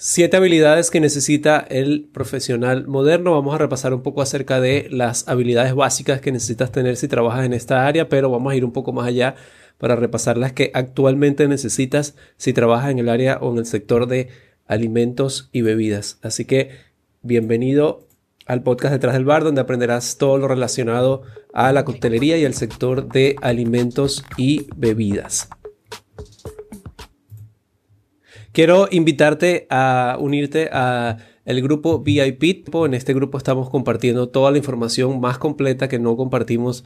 Siete habilidades que necesita el profesional moderno. Vamos a repasar un poco acerca de las habilidades básicas que necesitas tener si trabajas en esta área, pero vamos a ir un poco más allá para repasar las que actualmente necesitas si trabajas en el área o en el sector de alimentos y bebidas. Así que bienvenido al podcast Detrás del Bar, donde aprenderás todo lo relacionado a la coctelería y el sector de alimentos y bebidas. Quiero invitarte a unirte a el grupo VIP. En este grupo estamos compartiendo toda la información más completa que no compartimos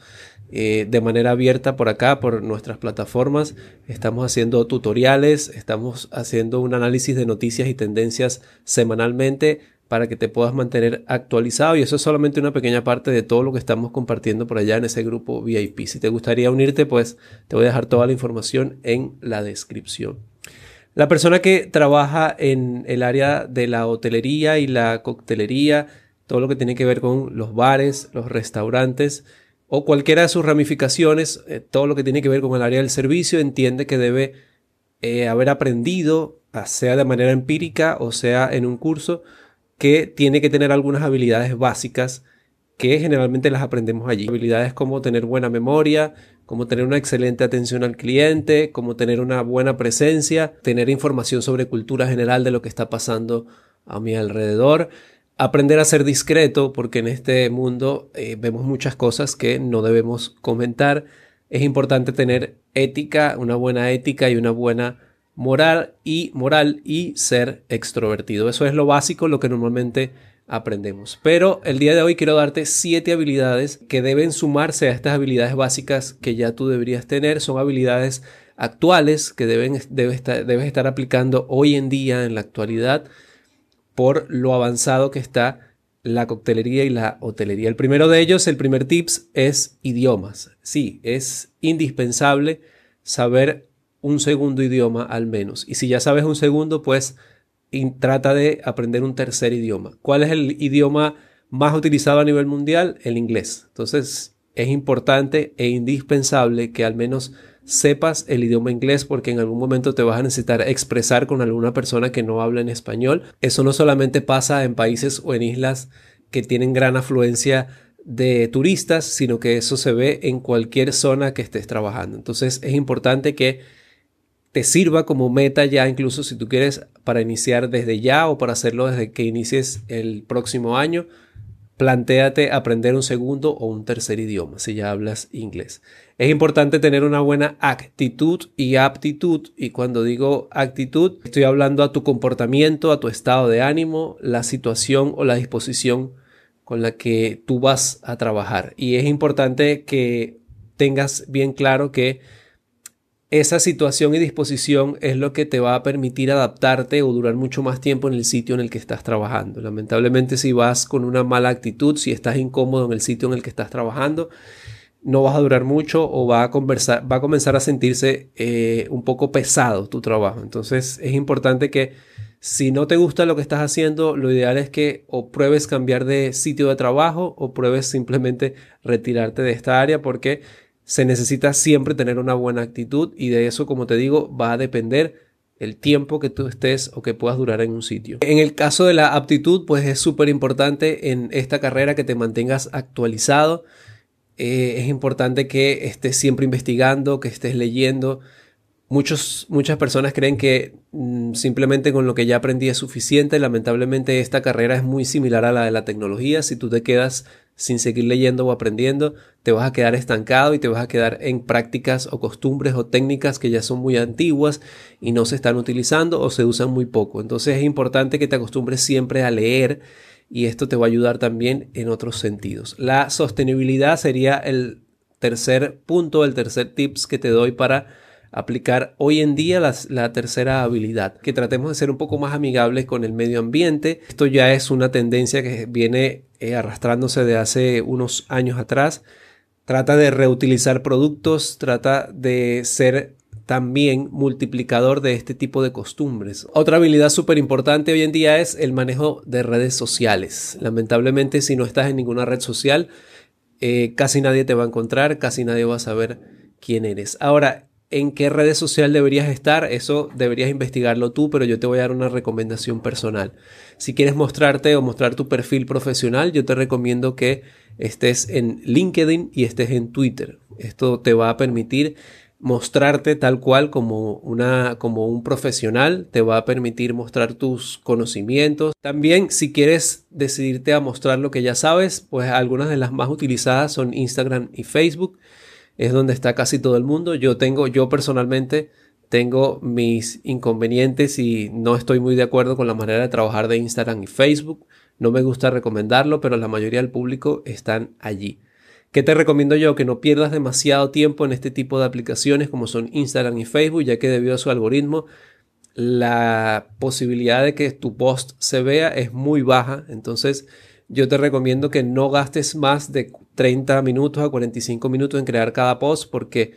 eh, de manera abierta por acá, por nuestras plataformas. Estamos haciendo tutoriales, estamos haciendo un análisis de noticias y tendencias semanalmente para que te puedas mantener actualizado y eso es solamente una pequeña parte de todo lo que estamos compartiendo por allá en ese grupo VIP. Si te gustaría unirte, pues te voy a dejar toda la información en la descripción. La persona que trabaja en el área de la hotelería y la coctelería, todo lo que tiene que ver con los bares, los restaurantes o cualquiera de sus ramificaciones, eh, todo lo que tiene que ver con el área del servicio, entiende que debe eh, haber aprendido, sea de manera empírica o sea en un curso, que tiene que tener algunas habilidades básicas que generalmente las aprendemos allí. Habilidades como tener buena memoria, como tener una excelente atención al cliente, como tener una buena presencia, tener información sobre cultura general de lo que está pasando a mi alrededor, aprender a ser discreto, porque en este mundo eh, vemos muchas cosas que no debemos comentar. Es importante tener ética, una buena ética y una buena moral y moral y ser extrovertido. Eso es lo básico, lo que normalmente aprendemos. Pero el día de hoy quiero darte siete habilidades que deben sumarse a estas habilidades básicas que ya tú deberías tener. Son habilidades actuales que deben, debes, estar, debes estar aplicando hoy en día, en la actualidad, por lo avanzado que está la coctelería y la hotelería. El primero de ellos, el primer tips, es idiomas. Sí, es indispensable saber un segundo idioma al menos. Y si ya sabes un segundo, pues trata de aprender un tercer idioma. ¿Cuál es el idioma más utilizado a nivel mundial? El inglés. Entonces es importante e indispensable que al menos sepas el idioma inglés porque en algún momento te vas a necesitar expresar con alguna persona que no habla en español. Eso no solamente pasa en países o en islas que tienen gran afluencia de turistas, sino que eso se ve en cualquier zona que estés trabajando. Entonces es importante que te sirva como meta ya, incluso si tú quieres para iniciar desde ya o para hacerlo desde que inicies el próximo año, plantéate aprender un segundo o un tercer idioma si ya hablas inglés. Es importante tener una buena actitud y aptitud y cuando digo actitud estoy hablando a tu comportamiento, a tu estado de ánimo, la situación o la disposición con la que tú vas a trabajar. Y es importante que tengas bien claro que esa situación y disposición es lo que te va a permitir adaptarte o durar mucho más tiempo en el sitio en el que estás trabajando. Lamentablemente si vas con una mala actitud, si estás incómodo en el sitio en el que estás trabajando, no vas a durar mucho o va a, conversar, va a comenzar a sentirse eh, un poco pesado tu trabajo. Entonces es importante que si no te gusta lo que estás haciendo, lo ideal es que o pruebes cambiar de sitio de trabajo o pruebes simplemente retirarte de esta área porque se necesita siempre tener una buena actitud y de eso, como te digo, va a depender el tiempo que tú estés o que puedas durar en un sitio. En el caso de la aptitud, pues es súper importante en esta carrera que te mantengas actualizado. Eh, es importante que estés siempre investigando, que estés leyendo. Muchos, muchas personas creen que mm, simplemente con lo que ya aprendí es suficiente. Lamentablemente esta carrera es muy similar a la de la tecnología. Si tú te quedas sin seguir leyendo o aprendiendo, te vas a quedar estancado y te vas a quedar en prácticas o costumbres o técnicas que ya son muy antiguas y no se están utilizando o se usan muy poco. Entonces es importante que te acostumbres siempre a leer y esto te va a ayudar también en otros sentidos. La sostenibilidad sería el tercer punto, el tercer tips que te doy para aplicar hoy en día la, tercera habilidad, que tratemos de ser un poco más amigables con el medio ambiente. Esto ya es una tendencia que viene eh, arrastrándose de hace unos años atrás. Trata de reutilizar productos, trata de ser también multiplicador de este tipo de costumbres. Otra habilidad súper importante hoy en día es el manejo de redes sociales. Lamentablemente si no estás en ninguna red social, eh, casi nadie te va a encontrar, casi nadie va a saber quién eres. Ahora, en qué redes social deberías estar, eso deberías investigarlo tú, pero yo te voy a dar una recomendación personal. Si quieres mostrarte o mostrar tu perfil profesional, yo te recomiendo que estés en LinkedIn y estés en Twitter. Esto te va a permitir mostrarte tal cual como, una, como un profesional, te va a permitir mostrar tus conocimientos. También si quieres decidirte a mostrar lo que ya sabes, pues algunas de las más utilizadas son Instagram y Facebook es donde está casi todo el mundo. Yo tengo, yo personalmente tengo mis inconvenientes y no estoy muy de acuerdo con la manera de trabajar de Instagram y Facebook. No me gusta recomendarlo, pero la mayoría del público están allí. ¿Qué te recomiendo yo? Que no pierdas demasiado tiempo en este tipo de aplicaciones como son Instagram y Facebook, ya que debido a su algoritmo, la posibilidad de que tu post se vea es muy baja. Entonces, yo te recomiendo que no gastes más de 30 minutos a 45 minutos en crear cada post porque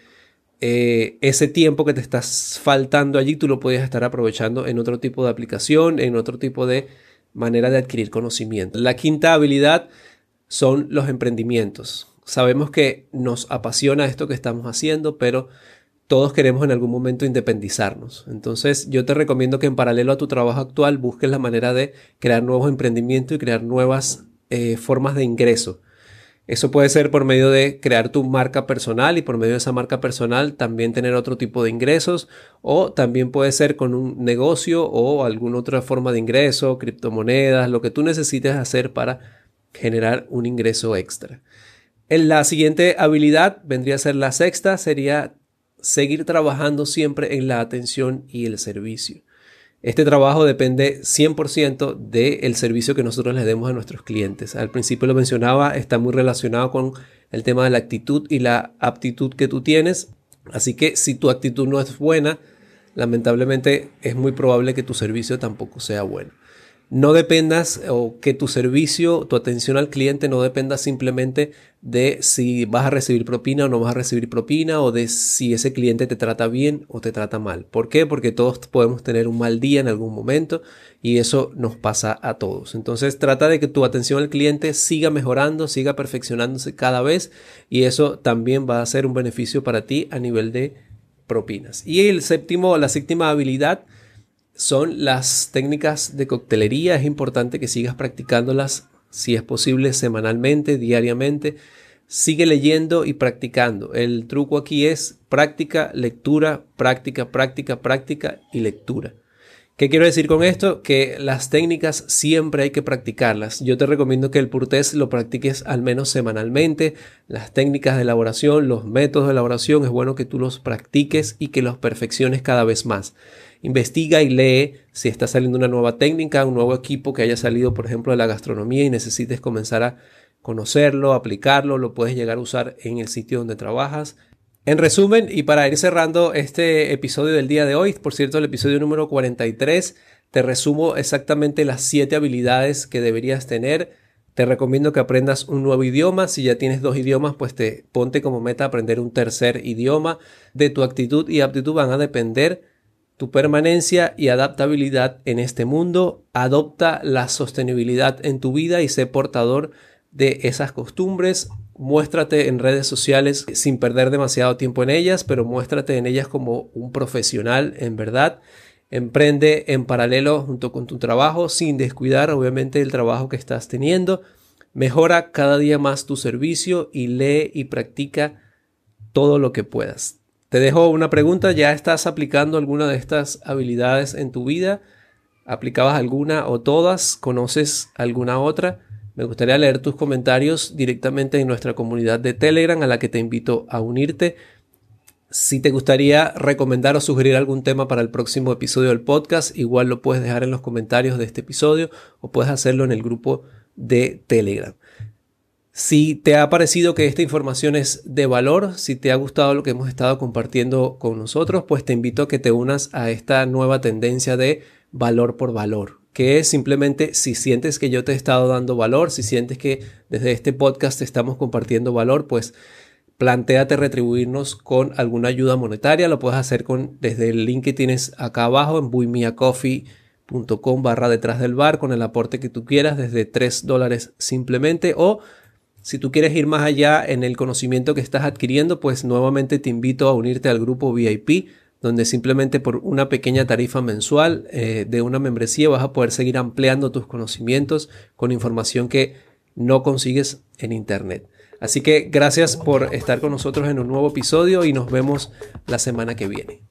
eh, ese tiempo que te estás faltando allí tú lo puedes estar aprovechando en otro tipo de aplicación, en otro tipo de manera de adquirir conocimiento. La quinta habilidad son los emprendimientos. Sabemos que nos apasiona esto que estamos haciendo, pero todos queremos en algún momento independizarnos. Entonces yo te recomiendo que en paralelo a tu trabajo actual busques la manera de crear nuevos emprendimientos y crear nuevas eh, formas de ingreso. Eso puede ser por medio de crear tu marca personal y por medio de esa marca personal también tener otro tipo de ingresos o también puede ser con un negocio o alguna otra forma de ingreso, criptomonedas, lo que tú necesites hacer para generar un ingreso extra. En la siguiente habilidad vendría a ser la sexta, sería seguir trabajando siempre en la atención y el servicio. Este trabajo depende 100% del servicio que nosotros le demos a nuestros clientes. Al principio lo mencionaba, está muy relacionado con el tema de la actitud y la aptitud que tú tienes. Así que si tu actitud no es buena, lamentablemente es muy probable que tu servicio tampoco sea bueno no dependas o que tu servicio, tu atención al cliente no dependa simplemente de si vas a recibir propina o no vas a recibir propina o de si ese cliente te trata bien o te trata mal. ¿Por qué? Porque todos podemos tener un mal día en algún momento y eso nos pasa a todos. Entonces trata de que tu atención al cliente siga mejorando, siga perfeccionándose cada vez y eso también va a ser un beneficio para ti a nivel de propinas. Y el séptimo, la séptima habilidad son las técnicas de coctelería. Es importante que sigas practicándolas, si es posible, semanalmente, diariamente. Sigue leyendo y practicando. El truco aquí es práctica, lectura, práctica, práctica, práctica y lectura. ¿Qué quiero decir con esto? Que las técnicas siempre hay que practicarlas. Yo te recomiendo que el Purtés lo practiques al menos semanalmente. Las técnicas de elaboración, los métodos de elaboración, es bueno que tú los practiques y que los perfecciones cada vez más investiga y lee si está saliendo una nueva técnica, un nuevo equipo que haya salido, por ejemplo, de la gastronomía y necesites comenzar a conocerlo, aplicarlo, lo puedes llegar a usar en el sitio donde trabajas. En resumen, y para ir cerrando este episodio del día de hoy, por cierto, el episodio número 43, te resumo exactamente las 7 habilidades que deberías tener. Te recomiendo que aprendas un nuevo idioma. Si ya tienes dos idiomas, pues te ponte como meta aprender un tercer idioma. De tu actitud y aptitud van a depender tu permanencia y adaptabilidad en este mundo, adopta la sostenibilidad en tu vida y sé portador de esas costumbres. Muéstrate en redes sociales sin perder demasiado tiempo en ellas, pero muéstrate en ellas como un profesional en verdad. Emprende en paralelo junto con tu trabajo sin descuidar obviamente el trabajo que estás teniendo. Mejora cada día más tu servicio y lee y practica todo lo que puedas. Te dejo una pregunta, ¿ya estás aplicando alguna de estas habilidades en tu vida? ¿Aplicabas alguna o todas? ¿Conoces alguna otra? Me gustaría leer tus comentarios directamente en nuestra comunidad de Telegram a la que te invito a unirte. Si te gustaría recomendar o sugerir algún tema para el próximo episodio del podcast, igual lo puedes dejar en los comentarios de este episodio o puedes hacerlo en el grupo de Telegram. Si te ha parecido que esta información es de valor, si te ha gustado lo que hemos estado compartiendo con nosotros, pues te invito a que te unas a esta nueva tendencia de valor por valor, que es simplemente si sientes que yo te he estado dando valor, si sientes que desde este podcast te estamos compartiendo valor, pues planteate retribuirnos con alguna ayuda monetaria. Lo puedes hacer con, desde el link que tienes acá abajo en buymeacoffee.com barra detrás del bar con el aporte que tú quieras desde 3 dólares simplemente o Si tú quieres ir más allá en el conocimiento que estás adquiriendo, pues nuevamente te invito a unirte al grupo VIP, donde simplemente por una pequeña tarifa mensual eh, de una membresía vas a poder seguir ampliando tus conocimientos con información que no consigues en Internet. Así que gracias por estar con nosotros en un nuevo episodio y nos vemos la semana que viene.